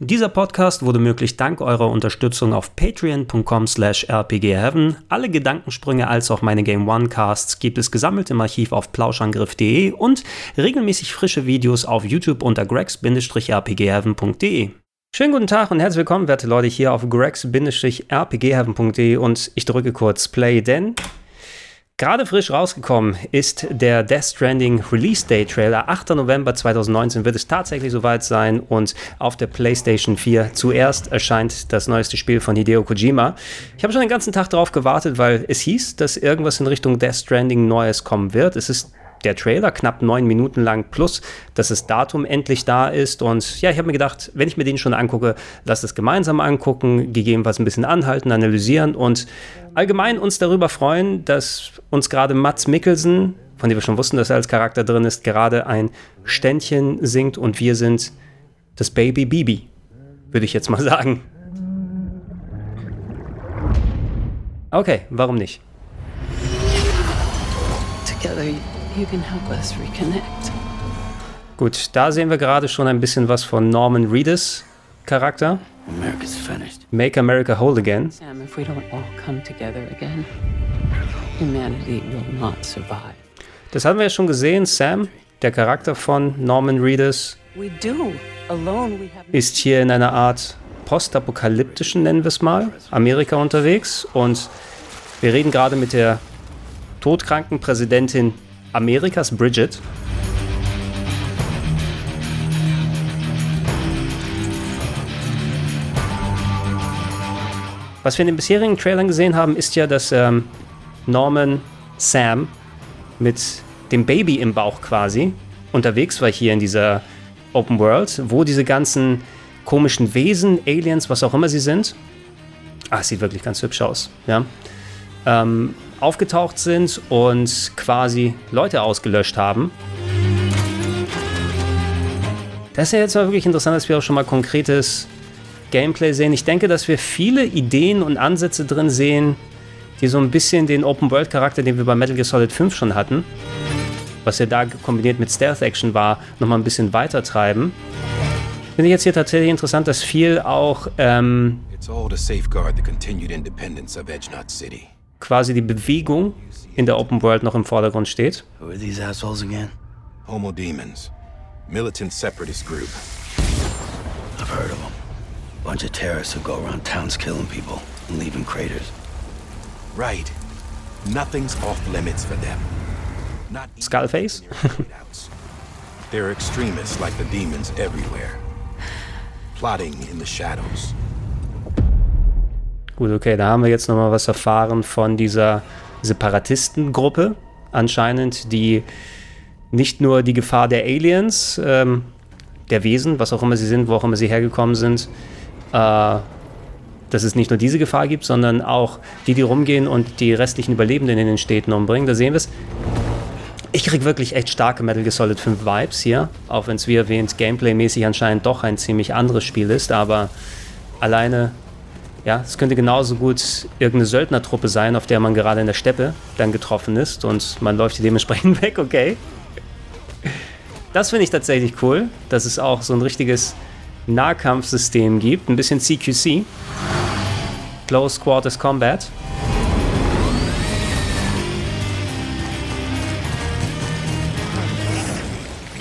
Dieser Podcast wurde möglich dank eurer Unterstützung auf patreon.com slash rpgheaven. Alle Gedankensprünge als auch meine Game One Casts gibt es gesammelt im Archiv auf plauschangriff.de und regelmäßig frische Videos auf YouTube unter gregs-rpgheaven.de. Schönen guten Tag und herzlich willkommen, werte Leute, hier auf gregs-rpgheaven.de und ich drücke kurz Play, denn Gerade frisch rausgekommen ist der Death Stranding Release Day Trailer. 8. November 2019 wird es tatsächlich soweit sein und auf der PlayStation 4 zuerst erscheint das neueste Spiel von Hideo Kojima. Ich habe schon den ganzen Tag darauf gewartet, weil es hieß, dass irgendwas in Richtung Death Stranding Neues kommen wird. Es ist der Trailer, knapp neun Minuten lang, plus dass das Datum endlich da ist. Und ja, ich habe mir gedacht, wenn ich mir den schon angucke, lass es gemeinsam angucken, gegebenenfalls ein bisschen anhalten, analysieren und allgemein uns darüber freuen, dass uns gerade Mats Mikkelsen, von dem wir schon wussten, dass er als Charakter drin ist, gerade ein Ständchen singt und wir sind das Baby Bibi, würde ich jetzt mal sagen. Okay, warum nicht? Together you can help us reconnect. Gut, da sehen wir gerade schon ein bisschen was von Norman Reedus Charakter. America's finished. Make America whole again. Sam, if we don't all come together again, humanity will not survive. Das haben wir ja schon gesehen. Sam, der Charakter von Norman Reedus, ist hier in einer Art postapokalyptischen, nennen wir es mal, Amerika unterwegs. Und wir reden gerade mit der todkranken Präsidentin Amerikas Bridget. Was wir in den bisherigen Trailern gesehen haben, ist ja, dass ähm, Norman Sam mit dem Baby im Bauch quasi unterwegs war hier in dieser Open World, wo diese ganzen komischen Wesen, Aliens, was auch immer sie sind, ah, sieht wirklich ganz hübsch aus, ja, ähm, aufgetaucht sind und quasi Leute ausgelöscht haben. Das ist ja jetzt mal wirklich interessant, dass wir auch schon mal konkretes Gameplay sehen. Ich denke, dass wir viele Ideen und Ansätze drin sehen, die so ein bisschen den Open-World-Charakter, den wir bei Metal Gear Solid 5 schon hatten, was ja da kombiniert mit Stealth-Action war, nochmal ein bisschen weiter treiben. Finde ich jetzt hier tatsächlich interessant, dass viel auch ähm, quasi die Bewegung in der Open World noch im Vordergrund steht. Who are these assholes again? Homo Demons. Militant separatist group. I've heard of them. Bunch of terrorists who go around towns killing people and leaving craters. Right. Nothing's off limits for them. Not Skullface? there are extremists like the demons everywhere. Plotting in the shadows. Gut, okay, da haben wir jetzt nochmal was erfahren von dieser Separatistengruppe, anscheinend, die nicht nur die Gefahr der Aliens, ähm, der Wesen, was auch immer sie sind, wo auch immer sie hergekommen sind, äh, dass es nicht nur diese Gefahr gibt, sondern auch die, die rumgehen und die restlichen Überlebenden in den Städten umbringen. Da sehen wir es. Ich kriege wirklich echt starke Metal Gear Solid 5 Vibes hier, auch wenn es wie erwähnt gameplaymäßig anscheinend doch ein ziemlich anderes Spiel ist, aber alleine ja, es könnte genauso gut irgendeine Söldnertruppe sein, auf der man gerade in der Steppe dann getroffen ist und man läuft dementsprechend weg, okay. Das finde ich tatsächlich cool, dass es auch so ein richtiges Nahkampfsystem gibt, ein bisschen CQC. Close Quarters Combat.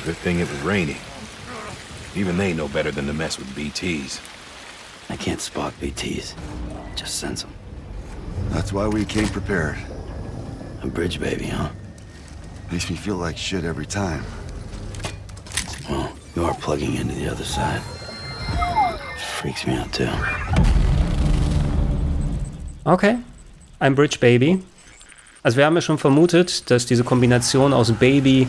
Good thing it was raining. Even they know better than to mess with BTs. I can't spot BTs. Just sense them. That's why we came prepared. A bridge baby, huh? Makes me feel like shit every time. Well, you are plugging into the other side. Freaks me out too. Okay, ein Bridge Baby. Also wir haben ja schon vermutet, dass diese Kombination aus Baby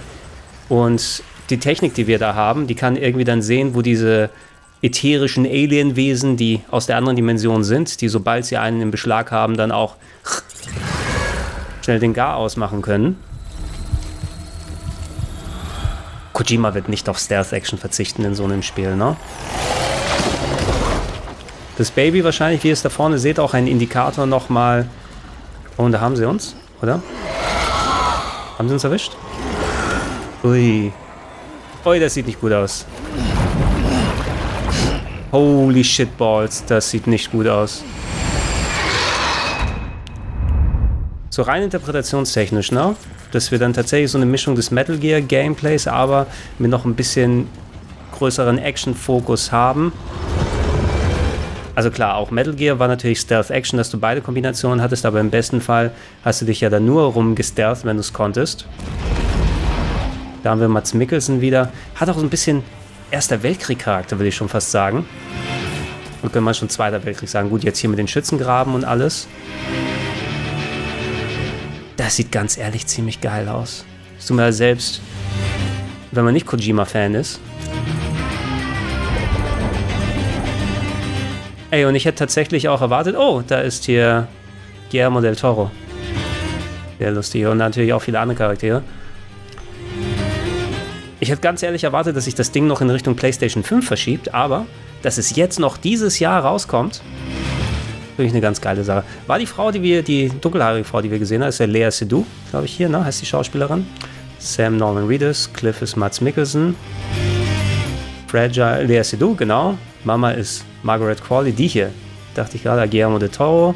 und die Technik, die wir da haben, die kann irgendwie dann sehen, wo diese ätherischen Alienwesen, die aus der anderen Dimension sind, die sobald sie einen im Beschlag haben, dann auch schnell den Gar ausmachen können. Kojima wird nicht auf Stealth-Action verzichten in so einem Spiel, ne? Das Baby wahrscheinlich, wie ihr es da vorne seht, auch ein Indikator nochmal. Und da haben sie uns, oder? Haben sie uns erwischt? Ui. Ui, das sieht nicht gut aus. Holy shitballs, das sieht nicht gut aus. So rein interpretationstechnisch, ne? Dass wir dann tatsächlich so eine Mischung des Metal Gear Gameplays, aber mit noch ein bisschen größeren Action-Fokus haben. Also klar, auch Metal Gear war natürlich Stealth Action, dass du beide Kombinationen hattest, aber im besten Fall hast du dich ja dann nur rumgestealth, wenn du es konntest. Da haben wir Mats Mikkelsen wieder. Hat auch so ein bisschen Erster Weltkrieg-Charakter, würde ich schon fast sagen. Und können wir schon Zweiter Weltkrieg sagen. Gut, jetzt hier mit den Schützengraben und alles. Das sieht ganz ehrlich ziemlich geil aus. Das tut mir selbst, wenn man nicht Kojima-Fan ist. Ey, und ich hätte tatsächlich auch erwartet, oh, da ist hier Guillermo del Toro. Sehr lustig. Und natürlich auch viele andere Charaktere. Ich hätte ganz ehrlich erwartet, dass sich das Ding noch in Richtung PlayStation 5 verschiebt, aber dass es jetzt noch dieses Jahr rauskommt, finde ich eine ganz geile Sache. War die Frau, die wir, die dunkelhaarige Frau, die wir gesehen haben, ist ja Lea Seydoux, glaube ich hier, ne? Heißt die Schauspielerin. Sam Norman Reedus, Cliff ist Mats Mikkelsen. Fragile, Lea Seydoux, genau. Mama ist Margaret Qualley, die hier. Dachte ich gerade, Guillermo de Toro.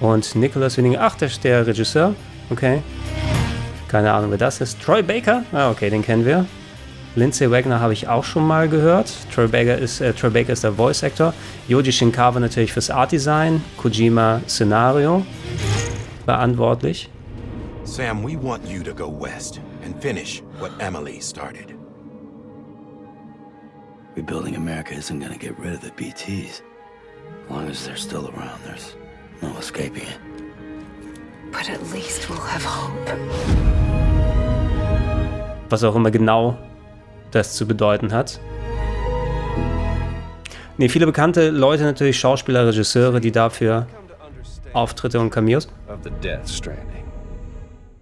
Und Nicholas Winning, ach, der der Regisseur. Okay. Keine Ahnung, wer das ist. Troy Baker? Ah, okay, den kennen wir. Lindsay Wagner habe ich auch schon mal gehört. Troy Baker ist, äh, Troy Baker ist der Voice Actor. Yoji Shinkawa natürlich fürs Art Design. Kojima Szenario verantwortlich. Sam, we want you to go west and finish what Emily started. Rebuilding America isn't gonna get rid of the BTs. As long as they're still around, there's no escaping it. But at least we'll have hope. Was auch immer genau das zu bedeuten hat. Ne, viele bekannte Leute natürlich, Schauspieler, Regisseure, die dafür Auftritte und Cameos. War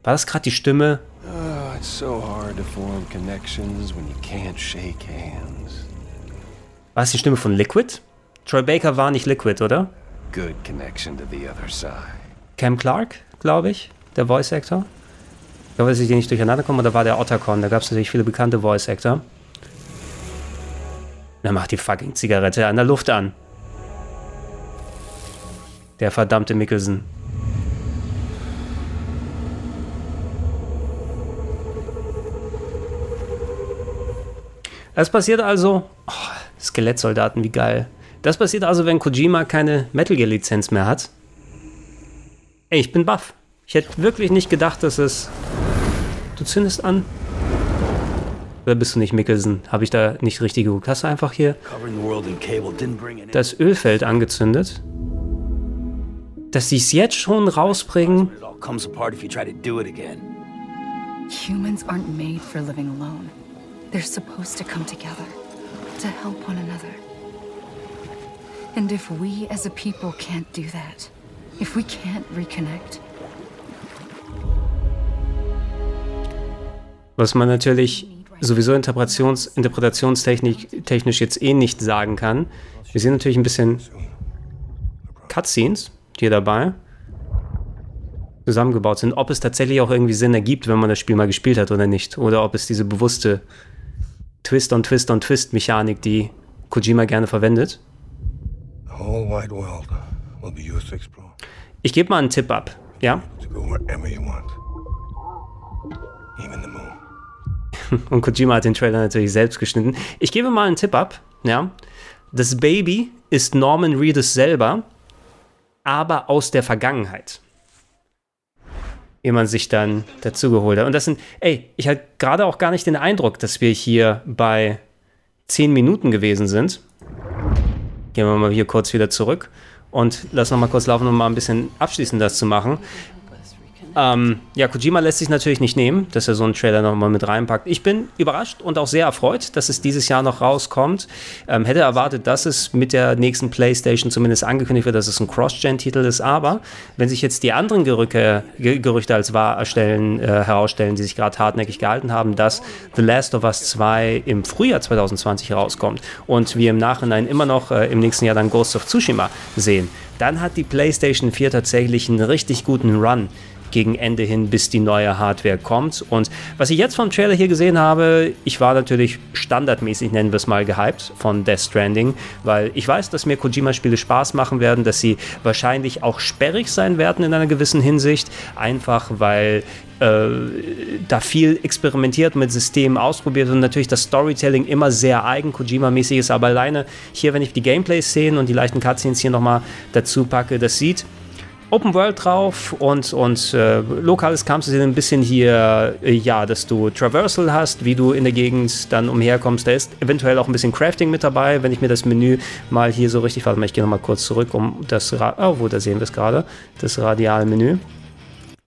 das gerade die Stimme? Oh, it's so hard to form connections when you can't shake hands. War es die Stimme von Liquid? Troy Baker war nicht Liquid, oder? Good connection to the other side. Cam Clark, glaube ich, der Voice Actor. Ich glaube, dass ich die nicht durcheinander komme, oder war der Otacon? Da gab es natürlich viele bekannte Voice Actor. Dann macht die fucking Zigarette an der Luft an. Der verdammte Mickelson. Das passiert also. Oh, Skelettsoldaten, wie geil. Das passiert also, wenn Kojima keine Metal Gear Lizenz mehr hat. Ey, ich bin baff. Ich hätte wirklich nicht gedacht, dass es. Du zündest an. Oder bist du nicht Mickelson? Habe ich da nicht richtig geguckt? Hast du einfach hier das Ölfeld angezündet? Dass sie es jetzt schon rausbringen? It all comes apart if you try to do it again. Humans aren't made for living alone. They're supposed to come together to help one another. And if we as a people can't do that, if we can't reconnect, Was man natürlich sowieso Interpretations interpretationstechnisch technisch jetzt eh nicht sagen kann. Wir sehen natürlich ein bisschen Cutscenes hier dabei zusammengebaut sind. Ob es tatsächlich auch irgendwie Sinn ergibt, wenn man das Spiel mal gespielt hat oder nicht. Oder ob es diese bewusste Twist-on-Twist-on-Twist-Mechanik, die Kojima gerne verwendet. The whole wide world will be yours to explore. Ich gebe mal einen Tipp ab. Ja? Und Kojima hat den Trailer natürlich selbst geschnitten. Ich gebe mal einen Tipp ab. Ja? Das Baby ist Norman Reedus selber, aber aus der Vergangenheit. Ehe man sich dann dazugeholt hat. Und das sind, ey, ich hatte gerade auch gar nicht den Eindruck, dass wir hier bei 10 Minuten gewesen sind. Gehen wir mal hier kurz wieder zurück und lass noch mal kurz laufen, um mal ein bisschen abschließend das zu machen. Ähm, ja, Kojima lässt sich natürlich nicht nehmen, dass er so einen Trailer nochmal mit reinpackt. Ich bin überrascht und auch sehr erfreut, dass es dieses Jahr noch rauskommt. Ähm, hätte erwartet, dass es mit der nächsten PlayStation zumindest angekündigt wird, dass es ein Cross-Gen-Titel ist. Aber wenn sich jetzt die anderen Gerücke, Ge Gerüchte als wahr erstellen, äh, herausstellen, die sich gerade hartnäckig gehalten haben, dass The Last of Us 2 im Frühjahr 2020 rauskommt und wir im Nachhinein immer noch äh, im nächsten Jahr dann Ghost of Tsushima sehen, dann hat die PlayStation 4 tatsächlich einen richtig guten Run gegen Ende hin, bis die neue Hardware kommt. Und was ich jetzt vom Trailer hier gesehen habe, ich war natürlich standardmäßig, nennen wir es mal, gehypt von Death Stranding, weil ich weiß, dass mir Kojima-Spiele Spaß machen werden, dass sie wahrscheinlich auch sperrig sein werden in einer gewissen Hinsicht, einfach weil äh, da viel experimentiert mit Systemen ausprobiert und natürlich das Storytelling immer sehr eigen Kojima-mäßig ist, aber alleine hier, wenn ich die Gameplay-Szenen und die leichten Cutscenes hier nochmal dazu packe, das sieht Open World drauf und, und äh, lokales Kampfsystem ein bisschen hier, äh, ja, dass du Traversal hast, wie du in der Gegend dann umherkommst. Da ist eventuell auch ein bisschen Crafting mit dabei, wenn ich mir das Menü mal hier so richtig, warte mal, ich gehe nochmal kurz zurück, um das, oh, wo, da sehen wir es gerade, das Radialmenü.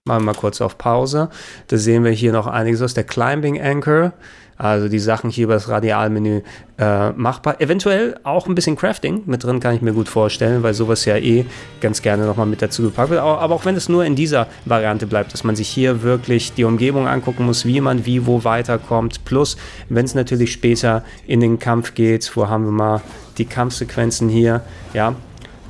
Machen wir mal kurz auf Pause. Da sehen wir hier noch einiges aus der Climbing Anchor. Also die Sachen hier über das Radialmenü äh, machbar. Eventuell auch ein bisschen Crafting mit drin, kann ich mir gut vorstellen, weil sowas ja eh ganz gerne nochmal mit dazu gepackt wird. Aber auch wenn es nur in dieser Variante bleibt, dass man sich hier wirklich die Umgebung angucken muss, wie man wie wo weiterkommt. Plus, wenn es natürlich später in den Kampf geht, wo haben wir mal die Kampfsequenzen hier, ja,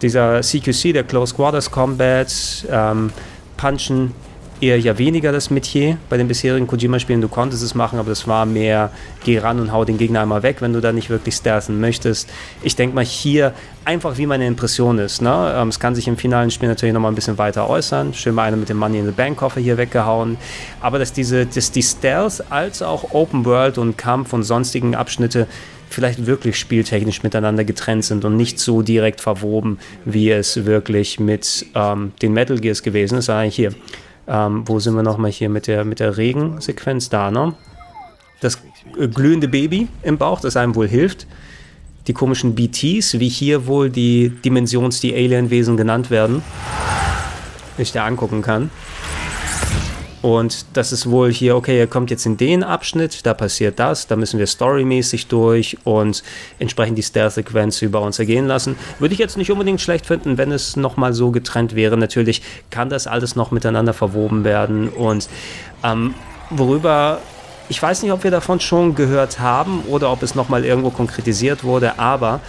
dieser CQC, der Close Quarters Combat, ähm, Punchen, eher ja weniger das Metier bei den bisherigen Kojima-Spielen. Du konntest es machen, aber das war mehr, geh ran und hau den Gegner einmal weg, wenn du da nicht wirklich stealthen möchtest. Ich denke mal hier einfach, wie meine Impression ist. Ne? Ähm, es kann sich im finalen Spiel natürlich nochmal ein bisschen weiter äußern. Schön mal einer mit dem Money in the Bank Koffer hier weggehauen. Aber dass diese, dass die Stealth als auch Open World und Kampf und sonstigen Abschnitte vielleicht wirklich spieltechnisch miteinander getrennt sind und nicht so direkt verwoben, wie es wirklich mit ähm, den Metal Gears gewesen ist. Eigentlich hier ähm, wo sind wir nochmal hier mit der, mit der Regensequenz da, ne? Das äh, glühende Baby im Bauch, das einem wohl hilft. Die komischen BTs, wie hier wohl die Dimensions-, die Alienwesen genannt werden, ich da angucken kann. Und das ist wohl hier, okay, ihr kommt jetzt in den Abschnitt, da passiert das, da müssen wir storymäßig durch und entsprechend die Stealth-Sequenz über uns ergehen lassen. Würde ich jetzt nicht unbedingt schlecht finden, wenn es nochmal so getrennt wäre. Natürlich kann das alles noch miteinander verwoben werden und ähm, worüber ich weiß nicht, ob wir davon schon gehört haben oder ob es nochmal irgendwo konkretisiert wurde, aber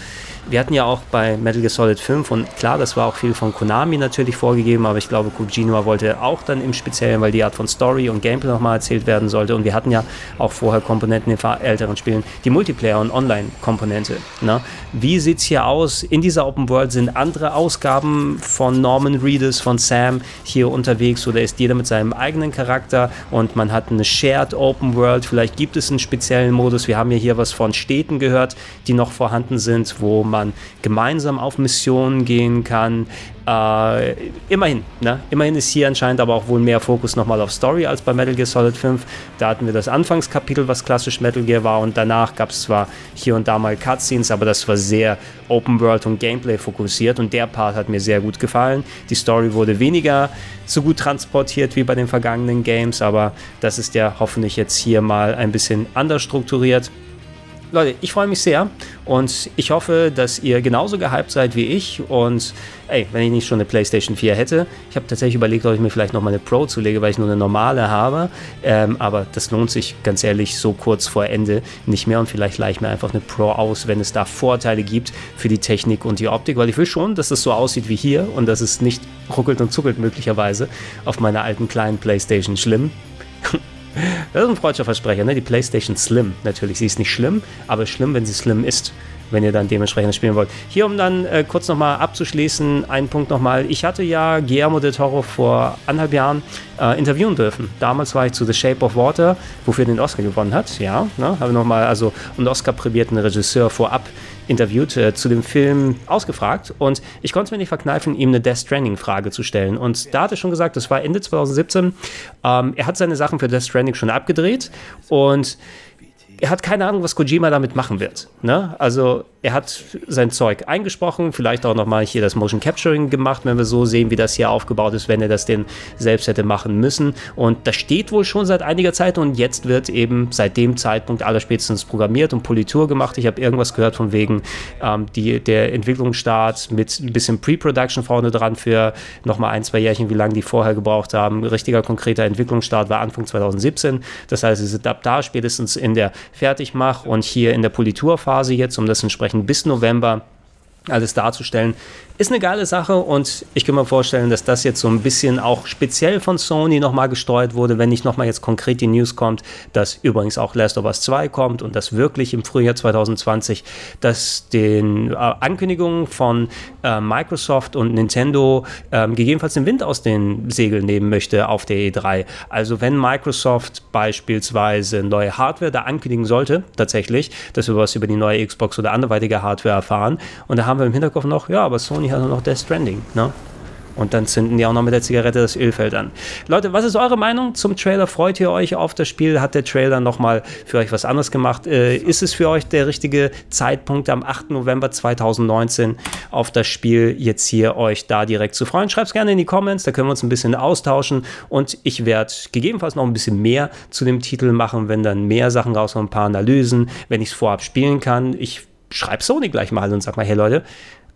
wir hatten ja auch bei Metal Gear Solid 5 und klar, das war auch viel von Konami natürlich vorgegeben, aber ich glaube, Kojima wollte auch dann im Speziellen, weil die Art von Story und Gameplay nochmal erzählt werden sollte und wir hatten ja auch vorher Komponenten in älteren Spielen, die Multiplayer- und Online-Komponente. Ne? Wie sieht es hier aus? In dieser Open World sind andere Ausgaben von Norman Reedus, von Sam hier unterwegs oder ist jeder mit seinem eigenen Charakter und man hat eine Shared Open World, vielleicht gibt es einen speziellen Modus, wir haben ja hier was von Städten gehört, die noch vorhanden sind, wo man man gemeinsam auf Missionen gehen kann. Äh, immerhin, ne? immerhin ist hier anscheinend aber auch wohl mehr Fokus nochmal auf Story als bei Metal Gear Solid 5. Da hatten wir das Anfangskapitel, was klassisch Metal Gear war, und danach gab es zwar hier und da mal Cutscenes, aber das war sehr Open World und Gameplay fokussiert und der Part hat mir sehr gut gefallen. Die Story wurde weniger so gut transportiert wie bei den vergangenen Games, aber das ist ja hoffentlich jetzt hier mal ein bisschen anders strukturiert. Leute, ich freue mich sehr und ich hoffe, dass ihr genauso gehypt seid wie ich. Und ey, wenn ich nicht schon eine PlayStation 4 hätte, ich habe tatsächlich überlegt, ob ich mir vielleicht noch mal eine Pro zulege, weil ich nur eine normale habe. Ähm, aber das lohnt sich ganz ehrlich so kurz vor Ende nicht mehr und vielleicht leihe ich mir einfach eine Pro aus, wenn es da Vorteile gibt für die Technik und die Optik, weil ich will schon, dass es so aussieht wie hier und dass es nicht ruckelt und zuckelt möglicherweise auf meiner alten kleinen PlayStation. Schlimm. Das ist ein freudscher Versprecher, ne? Die PlayStation Slim. Natürlich, sie ist nicht schlimm, aber schlimm, wenn sie slim ist wenn ihr dann dementsprechend spielen wollt. Hier, um dann äh, kurz nochmal abzuschließen, einen Punkt nochmal. Ich hatte ja Guillermo del Toro vor anderthalb Jahren äh, interviewen dürfen. Damals war ich zu The Shape of Water, wofür er den Oscar gewonnen hat. Ja, ne? habe nochmal also einen Oscar-prämierten Regisseur vorab interviewt, äh, zu dem Film ausgefragt und ich konnte mir nicht verkneifen, ihm eine Death Stranding-Frage zu stellen. Und da hat er schon gesagt, das war Ende 2017, ähm, er hat seine Sachen für Death Stranding schon abgedreht und er hat keine Ahnung, was Kojima damit machen wird. Ne? Also er hat sein Zeug eingesprochen, vielleicht auch nochmal hier das Motion Capturing gemacht, wenn wir so sehen, wie das hier aufgebaut ist, wenn er das denn selbst hätte machen müssen. Und das steht wohl schon seit einiger Zeit und jetzt wird eben seit dem Zeitpunkt allerspätestens programmiert und Politur gemacht. Ich habe irgendwas gehört von wegen ähm, die, der Entwicklungsstart mit ein bisschen Pre-Production vorne dran für nochmal ein, zwei Jährchen, wie lange die vorher gebraucht haben. Richtiger konkreter Entwicklungsstart war Anfang 2017. Das heißt, sie sind ab da spätestens in der Fertigmach- und hier in der Politurphase jetzt, um das entsprechend bis November alles darzustellen. Ist eine geile Sache und ich kann mir vorstellen, dass das jetzt so ein bisschen auch speziell von Sony nochmal gesteuert wurde, wenn nicht nochmal jetzt konkret die News kommt, dass übrigens auch Last of Us 2 kommt und das wirklich im Frühjahr 2020, dass den äh, Ankündigungen von äh, Microsoft und Nintendo äh, gegebenenfalls den Wind aus den Segeln nehmen möchte auf der E3. Also wenn Microsoft beispielsweise neue Hardware da ankündigen sollte, tatsächlich, dass wir was über die neue Xbox oder anderweitige Hardware erfahren und da haben wir im Hinterkopf noch, ja, aber Sony hat noch Death Stranding, ne? Und dann zünden die auch noch mit der Zigarette das Ölfeld an. Leute, was ist eure Meinung zum Trailer? Freut ihr euch auf das Spiel? Hat der Trailer nochmal für euch was anderes gemacht? Äh, ist es für euch der richtige Zeitpunkt am 8. November 2019 auf das Spiel jetzt hier euch da direkt zu freuen? Schreibt es gerne in die Comments, da können wir uns ein bisschen austauschen und ich werde gegebenenfalls noch ein bisschen mehr zu dem Titel machen, wenn dann mehr Sachen rauskommen, ein paar Analysen, wenn ich es vorab spielen kann. Ich schreibe Sony gleich mal und sag mal, hey Leute,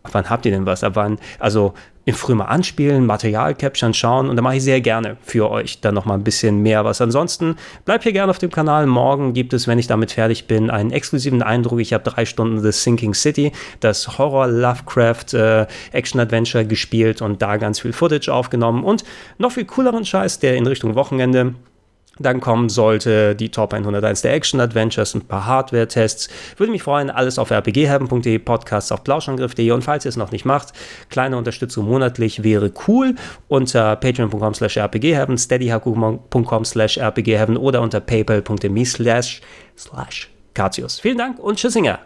ab wann habt ihr denn was? Ab wann, also im Frühjahr mal anspielen, Material capturen, schauen und da mache ich sehr gerne für euch dann nochmal ein bisschen mehr was. Ansonsten bleibt hier gerne auf dem Kanal. Morgen gibt es, wenn ich damit fertig bin, einen exklusiven Eindruck. Ich habe drei Stunden The Sinking City, das Horror Lovecraft äh, Action Adventure gespielt und da ganz viel Footage aufgenommen und noch viel cooleren Scheiß, der in Richtung Wochenende dann kommen sollte die Top 101 der Action Adventures, ein paar Hardware-Tests. Würde mich freuen, alles auf rpghelden.de, Podcasts auf plauschangriff.de und falls ihr es noch nicht macht, kleine Unterstützung monatlich wäre cool unter patreon.com slash rpghelden, steadyhaku.com slash rpghelden oder unter paypal.me slash slash Vielen Dank und Tschüssinger!